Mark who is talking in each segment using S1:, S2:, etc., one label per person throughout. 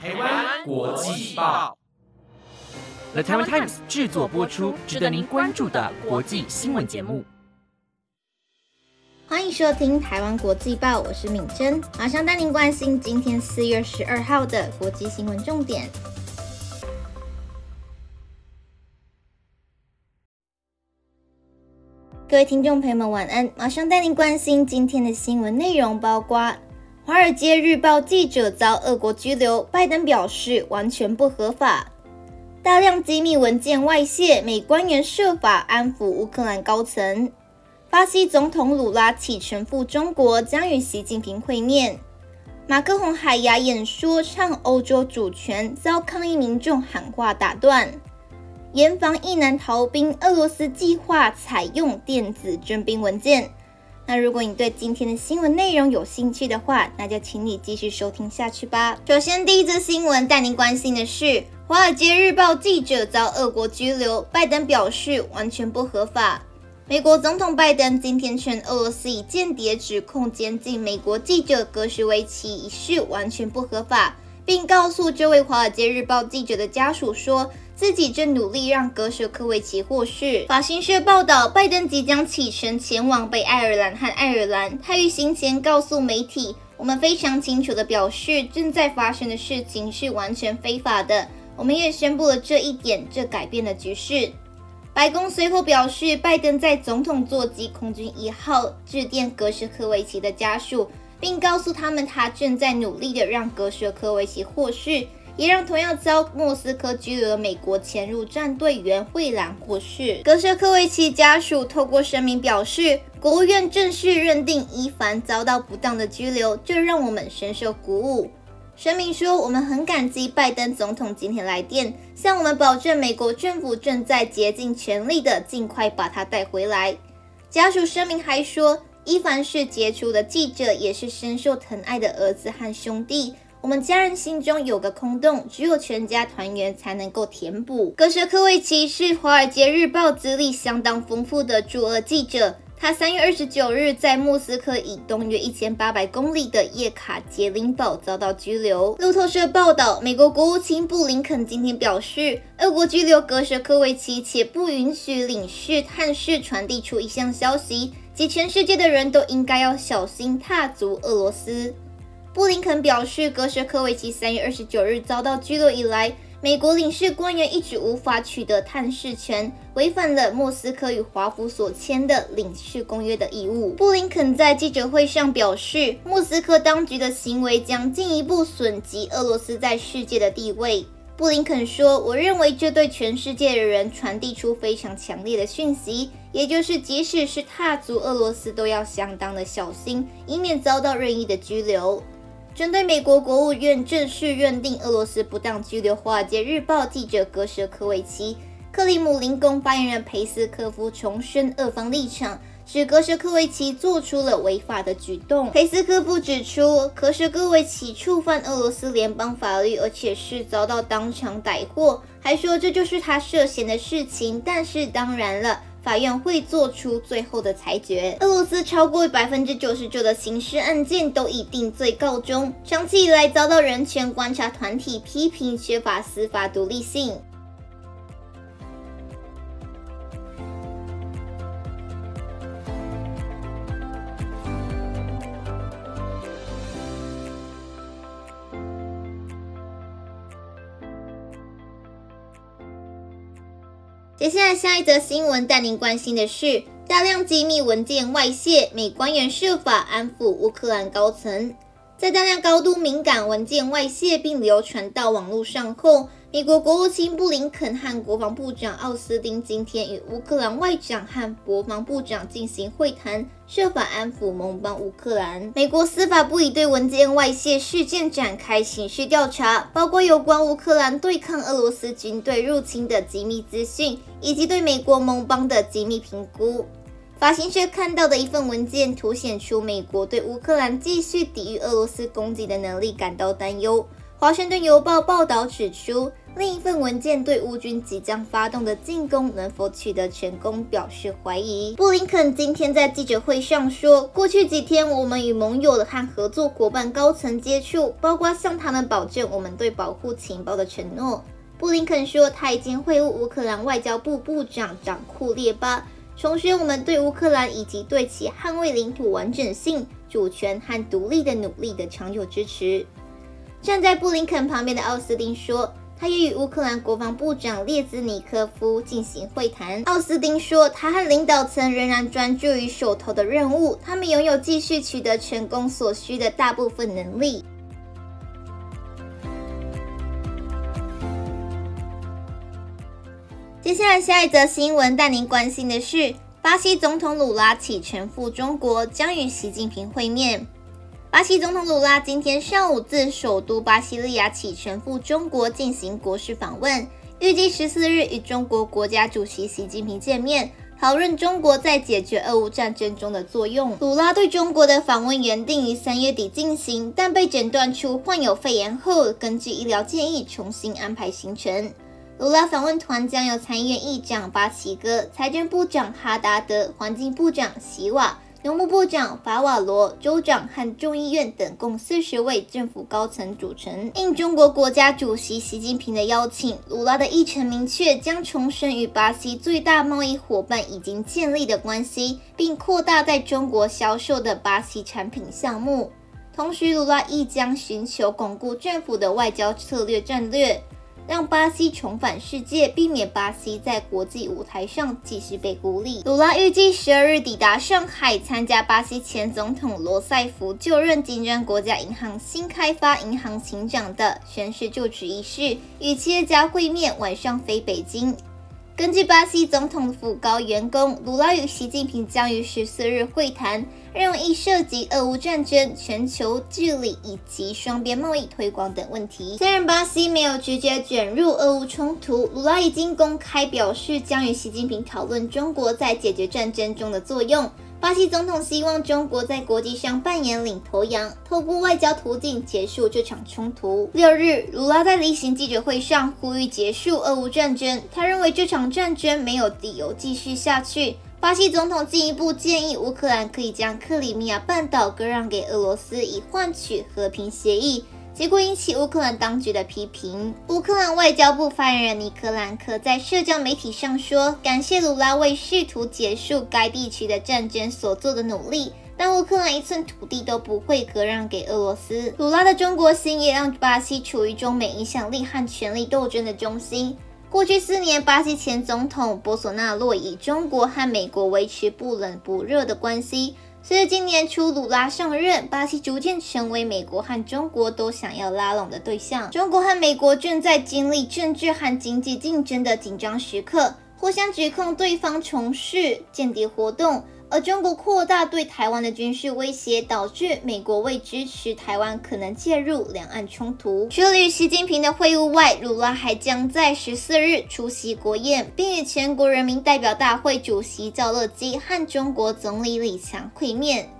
S1: 台湾国际报
S2: ，The Taiwan Times 制作播出，值得您关注的国际新闻节目。
S3: 欢迎收听台湾国际报，我是敏珍，马上带您关心今天四月十二号的国际新闻重点。各位听众朋友们，晚安！马上带您关心今天的新闻内容，包括。《华尔街日报》记者遭俄国拘留，拜登表示完全不合法。大量机密文件外泄，美官员设法安抚乌克兰高层。巴西总统鲁拉启程赴中国，将与习近平会面。马克宏海牙演说唱欧洲主权，遭抗议民众喊话打断。严防一难逃兵，俄罗斯计划采用电子征兵文件。那如果你对今天的新闻内容有兴趣的话，那就请你继续收听下去吧。首先，第一则新闻带您关心的是《华尔街日报》记者遭俄国拘留，拜登表示完全不合法。美国总统拜登今天称俄罗斯以间谍指控监禁美国记者格什维奇一事完全不合法，并告诉这位《华尔街日报》记者的家属说。自己正努力让格什科维奇获释。法新社报道，拜登即将启程前往北爱尔兰和爱尔兰。他于行前告诉媒体：“我们非常清楚地表示，正在发生的事情是完全非法的。我们也宣布了这一点，这改变了局势。”白宫随后表示，拜登在总统座机空军一号致电格什科维奇的家属，并告诉他们他正在努力地让格什科维奇获释。也让同样遭莫斯科拘留的美国前入战队员惠兰获释。格舍科维奇家属透过声明表示，国务院正式认定伊凡遭到不当的拘留，这让我们深受鼓舞。声明说，我们很感激拜登总统今天来电，向我们保证美国政府正在竭尽全力的尽快把他带回来。家属声明还说，伊凡是杰出的记者，也是深受疼爱的儿子和兄弟。我们家人心中有个空洞，只有全家团圆才能够填补。格什科维奇是《华尔街日报》资历相当丰富的驻俄记者。他三月二十九日在莫斯科以东约一千八百公里的叶卡捷琳堡遭到拘留。路透社报道，美国国务卿布林肯今天表示，俄国拘留格什科维奇，且不允许领事探视，传递出一项消息，即全世界的人都应该要小心踏足俄罗斯。布林肯表示，格什科维奇三月二十九日遭到拘留以来，美国领事官员一直无法取得探视权，违反了莫斯科与华府所签的领事公约的义务。布林肯在记者会上表示，莫斯科当局的行为将进一步损及俄罗斯在世界的地位。布林肯说：“我认为这对全世界的人传递出非常强烈的讯息，也就是即使是踏足俄罗斯，都要相当的小心，以免遭到任意的拘留。”针对美国国务院正式认定俄罗斯不当拘留《华尔街日报》记者格什科维奇，克里姆林宫发言人佩斯科夫重申俄方立场，指格什科维奇做出了违法的举动。佩斯科夫指出，格什科维奇触犯俄罗斯联邦法律，而且是遭到当场逮获，还说这就是他涉嫌的事情。但是当然了。法院会做出最后的裁决。俄罗斯超过百分之九十九的刑事案件都以定罪告终，长期以来遭到人权观察团体批评缺乏司法独立性。接下来，下一则新闻带您关心的是大量机密文件外泄，美官员设法安抚乌克兰高层。在大量高度敏感文件外泄并流传到网络上后，美国国务卿布林肯和国防部长奥斯汀今天与乌克兰外长和国防部长进行会谈，设法安抚盟邦乌克兰。美国司法部已对文件外泄事件展开刑事调查，包括有关乌克兰对抗俄罗斯军队入侵的机密资讯，以及对美国盟邦的机密评估。法新社看到的一份文件凸显出美国对乌克兰继续抵御俄罗斯攻击的能力感到担忧。华盛顿邮报报道指出，另一份文件对乌军即将发动的进攻能否取得成功表示怀疑。布林肯今天在记者会上说，过去几天我们与盟友和合作伙伴高层接触，包括向他们保证我们对保护情报的承诺。布林肯说，他已经会晤乌克兰外交部部长长库列巴，重申我们对乌克兰以及对其捍卫领土完整性、主权和独立的努力的长久支持。站在布林肯旁边的奥斯汀说，他也与乌克兰国防部长列兹尼科夫进行会谈。奥斯汀说，他和领导层仍然专注于手头的任务，他们拥有继续取得成功所需的大部分能力。接下来，下一则新闻带您关心的是，巴西总统鲁拉启程赴中国，将与习近平会面。巴西总统鲁拉今天上午自首都巴西利亚启程赴中国进行国事访问，预计十四日与中国国家主席习近平见面，讨论中国在解决俄乌战争中的作用。鲁拉对中国的访问原定于三月底进行，但被诊断出患有肺炎后，根据医疗建议重新安排行程。鲁拉访问团将由参议院议长巴奇戈、财政部长哈达德、环境部长席瓦。农牧部长法瓦罗、州长和众议院等共四十位政府高层组成。应中国国家主席习近平的邀请，鲁拉的议程明确将重申与巴西最大贸易伙伴已经建立的关系，并扩大在中国销售的巴西产品项目。同时，鲁拉亦将寻求巩固政府的外交策略战略。让巴西重返世界，避免巴西在国际舞台上继续被孤立。鲁拉预计十二日抵达上海，参加巴西前总统罗塞夫就任金砖国家银行新开发银行行长的宣誓就职仪式，与企业家会面，晚上飞北京。根据巴西总统府高员工，鲁拉与习近平将于十四日会谈，内容亦涉及俄乌战争、全球治理以及双边贸易推广等问题。虽然巴西没有直接卷入俄乌冲突，鲁拉已经公开表示将与习近平讨论中国在解决战争中的作用。巴西总统希望中国在国际上扮演领头羊，透过外交途径结束这场冲突。六日，鲁拉在例行记者会上呼吁结束俄乌战争。他认为这场战争没有理由继续下去。巴西总统进一步建议乌克兰可以将克里米亚半岛割让给俄罗斯，以换取和平协议。结果引起乌克兰当局的批评。乌克兰外交部发言人尼克兰科在社交媒体上说：“感谢鲁拉为试图结束该地区的战争所做的努力，但乌克兰一寸土地都不会割让给俄罗斯。”鲁拉的中国心也让巴西处于中美影响力和权力斗争的中心。过去四年，巴西前总统博索纳洛以中国和美国维持不冷不热的关系。随着今年初鲁拉上任，巴西逐渐成为美国和中国都想要拉拢的对象。中国和美国正在经历政治和经济竞争的紧张时刻，互相指控对方从事间谍活动。而中国扩大对台湾的军事威胁，导致美国为支持台湾可能介入两岸冲突。除了与习近平的会晤外，鲁拉还将在十四日出席国宴，并与全国人民代表大会主席赵乐基和中国总理李强会面。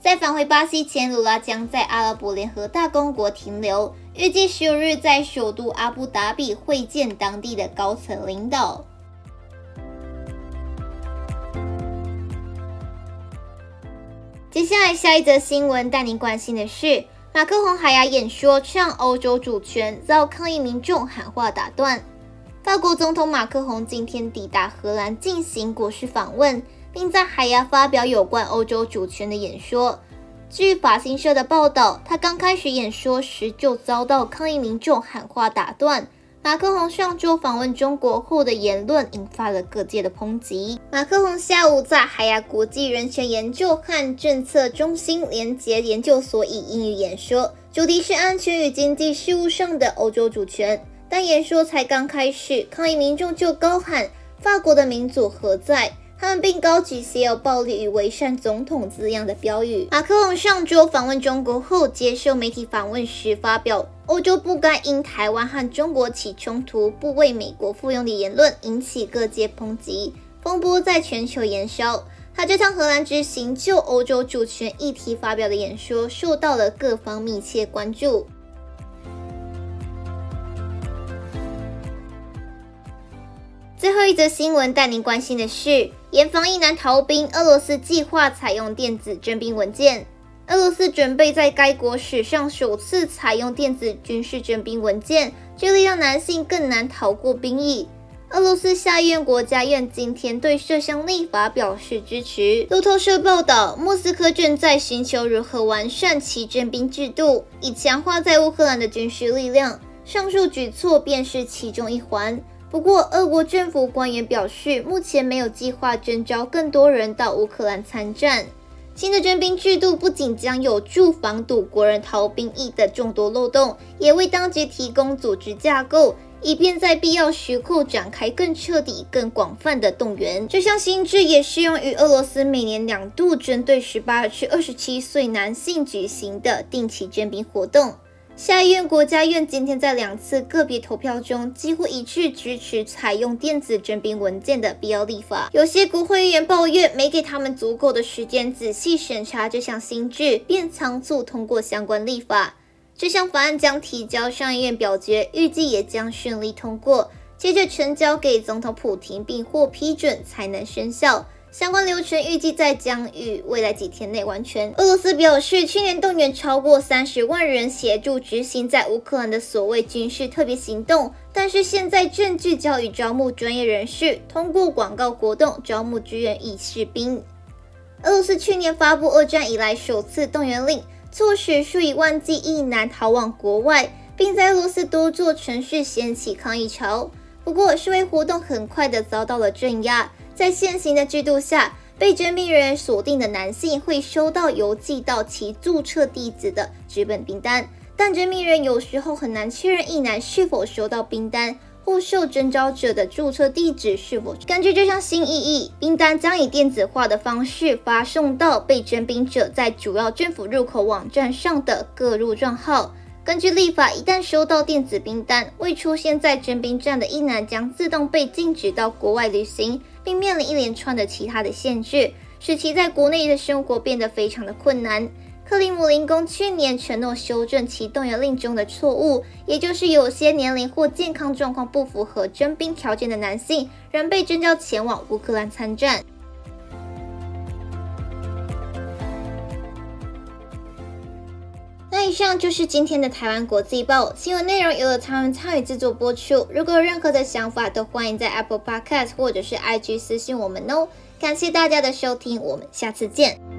S3: 在返回巴西前，鲁拉将在阿拉伯联合大公国停留，预计十五日在首都阿布达比会见当地的高层领导。接下来，下一则新闻带您关心的是，马克宏海牙演说唱欧洲主权，遭抗议民众喊话打断。法国总统马克宏今天抵达荷兰进行国事访问，并在海牙发表有关欧洲主权的演说。据法新社的报道，他刚开始演说时就遭到抗议民众喊话打断。马克宏上周访问中国后的言论引发了各界的抨击。马克宏下午在海牙国际人权研究和政策中心联结研究所以英语演说，主题是安全与经济事务上的欧洲主权。但演说才刚开始，抗议民众就高喊“法国的民主何在”。他们并高举“携有暴力与伪善总统”字样的标语。马克龙上周访问中国后，接受媒体访问时发表“欧洲不该因台湾和中国起冲突，不为美国附庸”的言论，引起各界抨击，风波在全球延烧。他这趟荷兰之行就欧洲主权议题发表的演说，受到了各方密切关注。最后一则新闻带您关心的是，严防一男逃兵，俄罗斯计划采用电子征兵文件。俄罗斯准备在该国史上首次采用电子军事征兵文件，这里让男性更难逃过兵役。俄罗斯下院国家院今天对这项立法表示支持。路透社报道，莫斯科正在寻求如何完善其征兵制度，以强化在乌克兰的军事力量。上述举措便是其中一环。不过，俄国政府官员表示，目前没有计划征召更多人到乌克兰参战。新的征兵制度不仅将有助防堵国人逃兵役的众多漏洞，也为当局提供组织架构，以便在必要时候展开更彻底、更广泛的动员。这项新制也适用于俄罗斯每年两度针对十八至二十七岁男性举行的定期征兵活动。下议院国家院今天在两次个别投票中几乎一致支持采用电子征兵文件的必要立法。有些国会议员抱怨没给他们足够的时间仔细审查这项新制，便仓促通过相关立法。这项法案将提交上议院表决，预计也将顺利通过，接着呈交给总统普廷并获批准才能生效。相关流程预计在将于未来几天内完成。俄罗斯表示，去年动员超过三十万人协助执行在乌克兰的所谓军事特别行动，但是现在正聚焦于招募专业人士，通过广告活动招募志愿役士兵。俄罗斯去年发布二战以来首次动员令，促使数以万计役男逃往国外，并在俄罗斯多座城市掀起抗议潮。不过，示威活动很快的遭到了镇压。在现行的制度下，被征兵人锁定的男性会收到邮寄到其注册地址的纸本兵单，但征兵人有时候很难确认一男是否收到兵单或受征召者的注册地址是否。根据这项新意义，兵单将以电子化的方式发送到被征兵者在主要政府入口网站上的各路账号。根据立法，一旦收到电子兵单，未出现在征兵站的一男将自动被禁止到国外旅行。并面临一连串的其他的限制，使其在国内的生活变得非常的困难。克里姆林宫去年承诺修正其动员令中的错误，也就是有些年龄或健康状况不符合征兵条件的男性，仍被征召前往乌克兰参战。以上就是今天的台湾国际报新闻内容，由了他们参与制作播出。如果有任何的想法，都欢迎在 Apple Podcast 或者是 IG 私信我们哦。感谢大家的收听，我们下次见。